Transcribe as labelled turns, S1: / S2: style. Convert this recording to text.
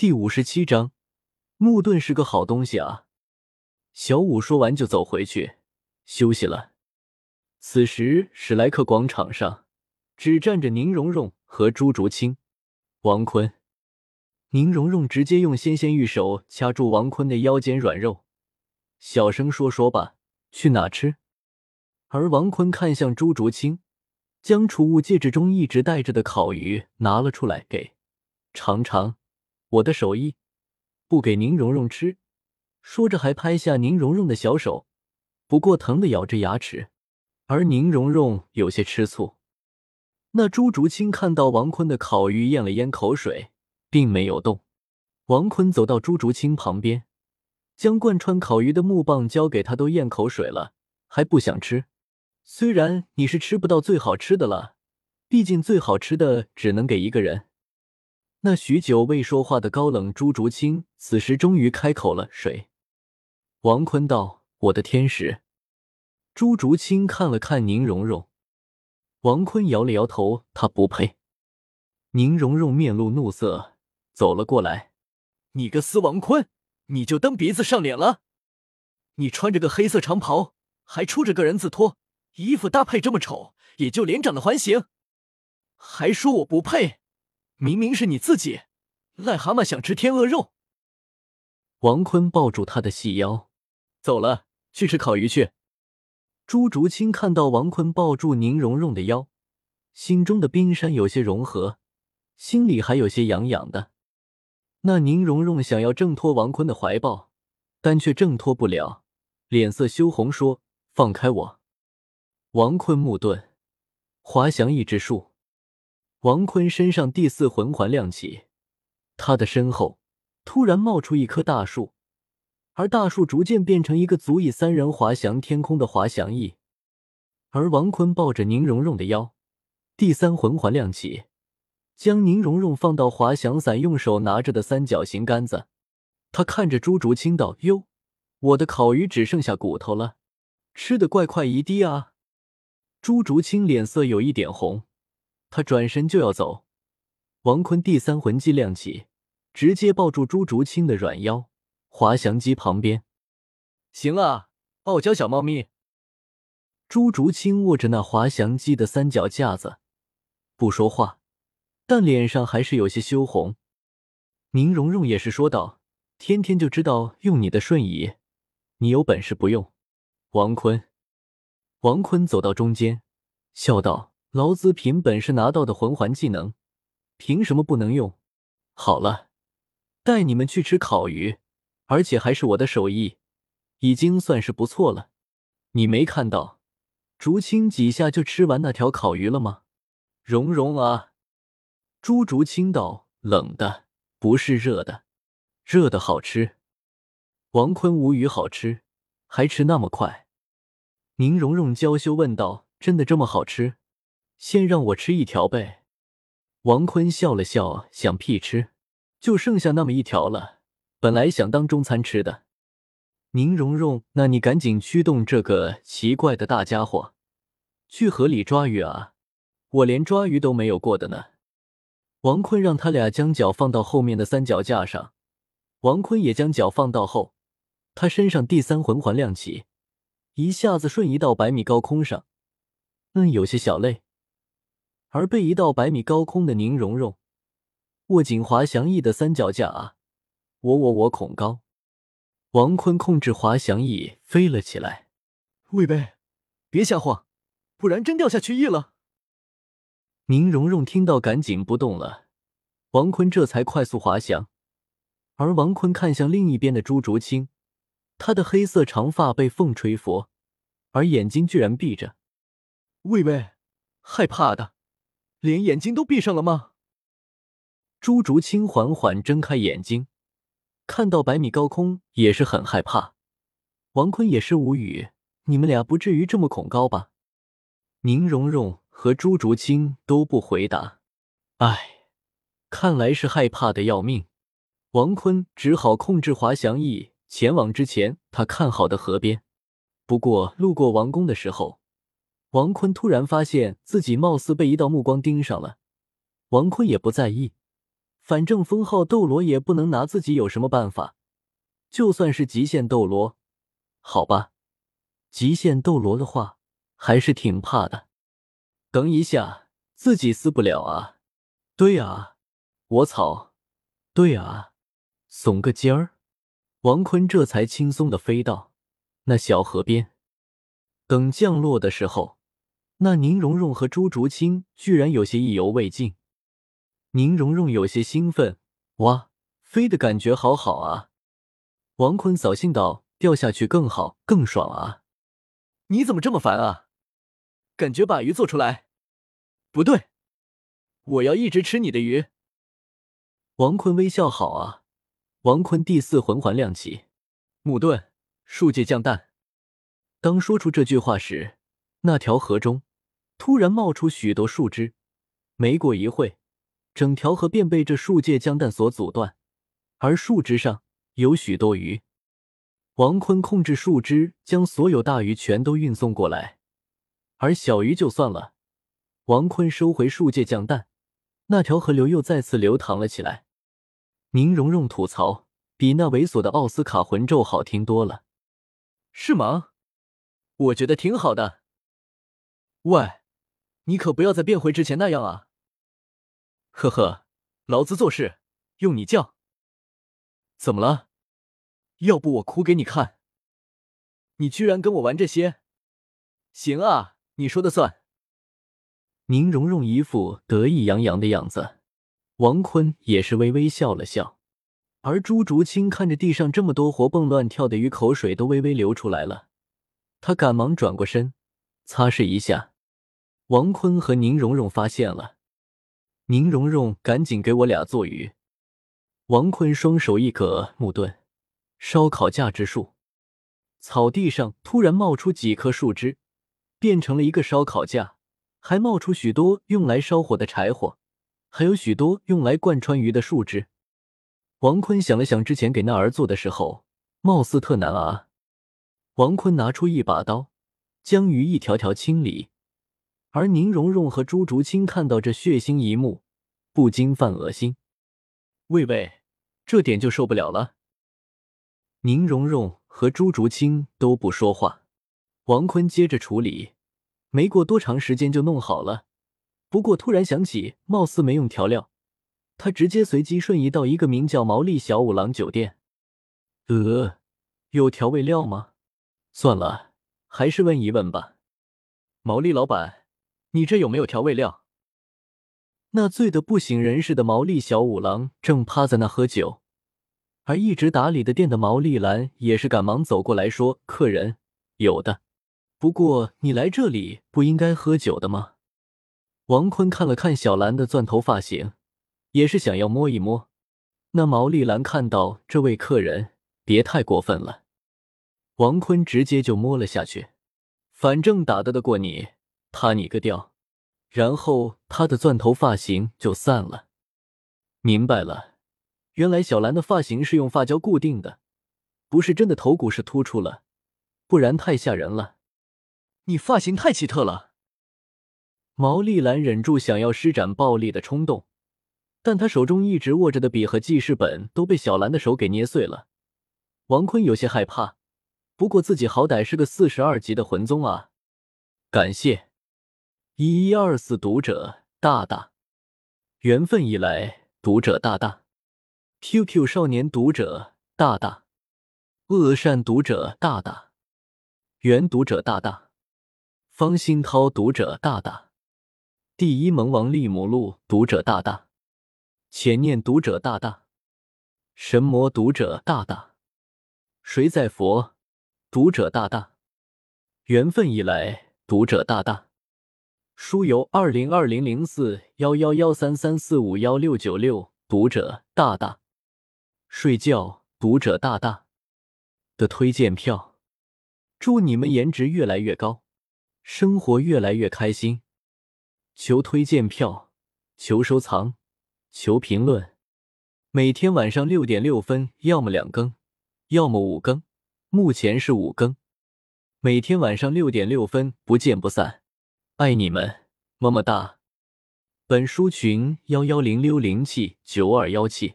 S1: 第五十七章，木盾是个好东西啊！小五说完就走回去休息了。此时史莱克广场上只站着宁荣荣和朱竹清、王坤。宁荣荣直接用纤纤玉手掐住王坤的腰间软肉，小声说：“说吧，去哪吃？”而王坤看向朱竹清，将储物戒指中一直带着的烤鱼拿了出来，给尝尝。我的手艺，不给宁荣荣吃。说着，还拍下宁荣荣的小手，不过疼的咬着牙齿。而宁荣荣有些吃醋。那朱竹清看到王坤的烤鱼，咽了咽口水，并没有动。王坤走到朱竹清旁边，将贯穿烤鱼的木棒交给他，都咽口水了，还不想吃。虽然你是吃不到最好吃的了，毕竟最好吃的只能给一个人。那许久未说话的高冷朱竹清，此时终于开口了：“谁？”王坤道：“我的天使。”朱竹清看了看宁荣荣，王坤摇了摇头：“他不配。”宁荣荣面露怒色，走了过来：“你个死王坤，你就蹬鼻子上脸了！你穿着个黑色长袍，还出着个人字拖，衣服搭配这么丑，也就脸长的还行，还说我不配。”明明是你自己，癞蛤蟆想吃天鹅肉。王坤抱住他的细腰，走了，去吃烤鱼去。朱竹清看到王坤抱住宁荣荣的腰，心中的冰山有些融合，心里还有些痒痒的。那宁荣荣想要挣脱王坤的怀抱，但却挣脱不了，脸色羞红，说：“放开我！”王坤木盾，滑翔翼之术。王坤身上第四魂环亮起，他的身后突然冒出一棵大树，而大树逐渐变成一个足以三人滑翔天空的滑翔翼。而王坤抱着宁荣荣的腰，第三魂环亮起，将宁荣荣放到滑翔伞用手拿着的三角形杆子。他看着朱竹清道：“哟，我的烤鱼只剩下骨头了，吃的怪快一滴啊！”朱竹清脸色有一点红。他转身就要走，王坤第三魂技亮起，直接抱住朱竹清的软腰，滑翔机旁边。行了，傲娇小猫咪。朱竹清握着那滑翔机的三脚架子，不说话，但脸上还是有些羞红。宁荣荣也是说道：“天天就知道用你的瞬移，你有本事不用。”王坤，王坤走到中间，笑道。老子凭本事拿到的魂环技能，凭什么不能用？好了，带你们去吃烤鱼，而且还是我的手艺，已经算是不错了。你没看到竹青几下就吃完那条烤鱼了吗？蓉蓉啊，朱竹清道：“冷的，不是热的，热的好吃。”王坤无语：“好吃，还吃那么快？”宁荣荣娇羞问道：“真的这么好吃？”先让我吃一条呗。王坤笑了笑，想屁吃，就剩下那么一条了。本来想当中餐吃的。宁荣荣，那你赶紧驱动这个奇怪的大家伙，去河里抓鱼啊！我连抓鱼都没有过的呢。王坤让他俩将脚放到后面的三脚架上，王坤也将脚放到后，他身上第三魂环亮起，一下子瞬移到百米高空上。嗯，有些小累。而被移到百米高空的宁荣荣，握紧滑翔翼的三脚架啊！我我我恐高！王坤控制滑翔翼飞了起来。魏贝，别瞎晃，不然真掉下去翼了。宁荣荣听到，赶紧不动了。王坤这才快速滑翔。而王坤看向另一边的朱竹清，他的黑色长发被风吹拂，而眼睛居然闭着。魏魏，害怕的。连眼睛都闭上了吗？朱竹清缓缓睁开眼睛，看到百米高空，也是很害怕。王坤也是无语，你们俩不至于这么恐高吧？宁荣荣和朱竹清都不回答。唉，看来是害怕的要命。王坤只好控制滑翔翼前往之前他看好的河边。不过路过王宫的时候。王坤突然发现自己貌似被一道目光盯上了，王坤也不在意，反正封号斗罗也不能拿自己有什么办法。就算是极限斗罗，好吧，极限斗罗的话还是挺怕的。等一下，自己撕不了啊！对啊，我操！对啊，耸个尖儿。王坤这才轻松的飞到那小河边。等降落的时候，那宁荣荣和朱竹清居然有些意犹未尽。宁荣荣有些兴奋，哇，飞的感觉好好啊！王坤扫兴道：“掉下去更好，更爽啊！”你怎么这么烦啊？感觉把鱼做出来？不对，我要一直吃你的鱼。王坤微笑，好啊。王坤第四魂环亮起，木盾，树界降蛋。当说出这句话时，那条河中突然冒出许多树枝。没过一会，整条河便被这树界降蛋所阻断，而树枝上有许多鱼。王坤控制树枝，将所有大鱼全都运送过来，而小鱼就算了。王坤收回树界降蛋，那条河流又再次流淌了起来。宁荣荣吐槽：“比那猥琐的奥斯卡魂咒好听多了。”是吗？我觉得挺好的。喂，你可不要再变回之前那样啊！呵呵，老子做事用你犟。怎么了？要不我哭给你看？你居然跟我玩这些？行啊，你说的算。宁荣荣一副得意洋洋的样子。王坤也是微微笑了笑，而朱竹清看着地上这么多活蹦乱跳的鱼，口水都微微流出来了。他赶忙转过身，擦拭一下。王坤和宁荣荣发现了，宁荣荣赶紧给我俩做鱼。王坤双手一搁木盾，烧烤架之术。草地上突然冒出几棵树枝，变成了一个烧烤架，还冒出许多用来烧火的柴火。还有许多用来贯穿鱼的树枝。王坤想了想，之前给那儿做的时候，貌似特难啊。王坤拿出一把刀，将鱼一条条清理。而宁荣荣和朱竹清看到这血腥一幕，不禁犯恶心。喂喂，这点就受不了了。宁荣荣和朱竹清都不说话。王坤接着处理，没过多长时间就弄好了。不过突然想起，貌似没用调料，他直接随机瞬移到一个名叫“毛利小五郎”酒店。呃，有调味料吗？算了，还是问一问吧。毛利老板，你这有没有调味料？那醉得不省人事的毛利小五郎正趴在那喝酒，而一直打理的店的毛利兰也是赶忙走过来说：“客人有的，不过你来这里不应该喝酒的吗？”王坤看了看小兰的钻头发型，也是想要摸一摸。那毛利兰看到这位客人，别太过分了。王坤直接就摸了下去，反正打得得过你，他你个掉。然后他的钻头发型就散了。明白了，原来小兰的发型是用发胶固定的，不是真的头骨是突出了，不然太吓人了。你发型太奇特了。毛利兰忍住想要施展暴力的冲动，但他手中一直握着的笔和记事本都被小兰的手给捏碎了。王坤有些害怕，不过自己好歹是个四十二级的魂宗啊！感谢一一二四读者大大，缘分已来读者大大，QQ 少年读者大大，恶善读者大大，原读者大大，方新涛读者大大。第一萌王利姆路读者大大，浅念读者大大，神魔读者大大，谁在佛？读者大大，缘分已来读者大大，书由二零二零零四幺幺幺三三四五幺六九六读者大大，睡觉读者大大的推荐票，祝你们颜值越来越高，生活越来越开心。求推荐票，求收藏，求评论。每天晚上六点六分，要么两更，要么五更。目前是五更。每天晚上六点六分，不见不散。爱你们，么么哒。本书群幺幺零六零七九二幺七。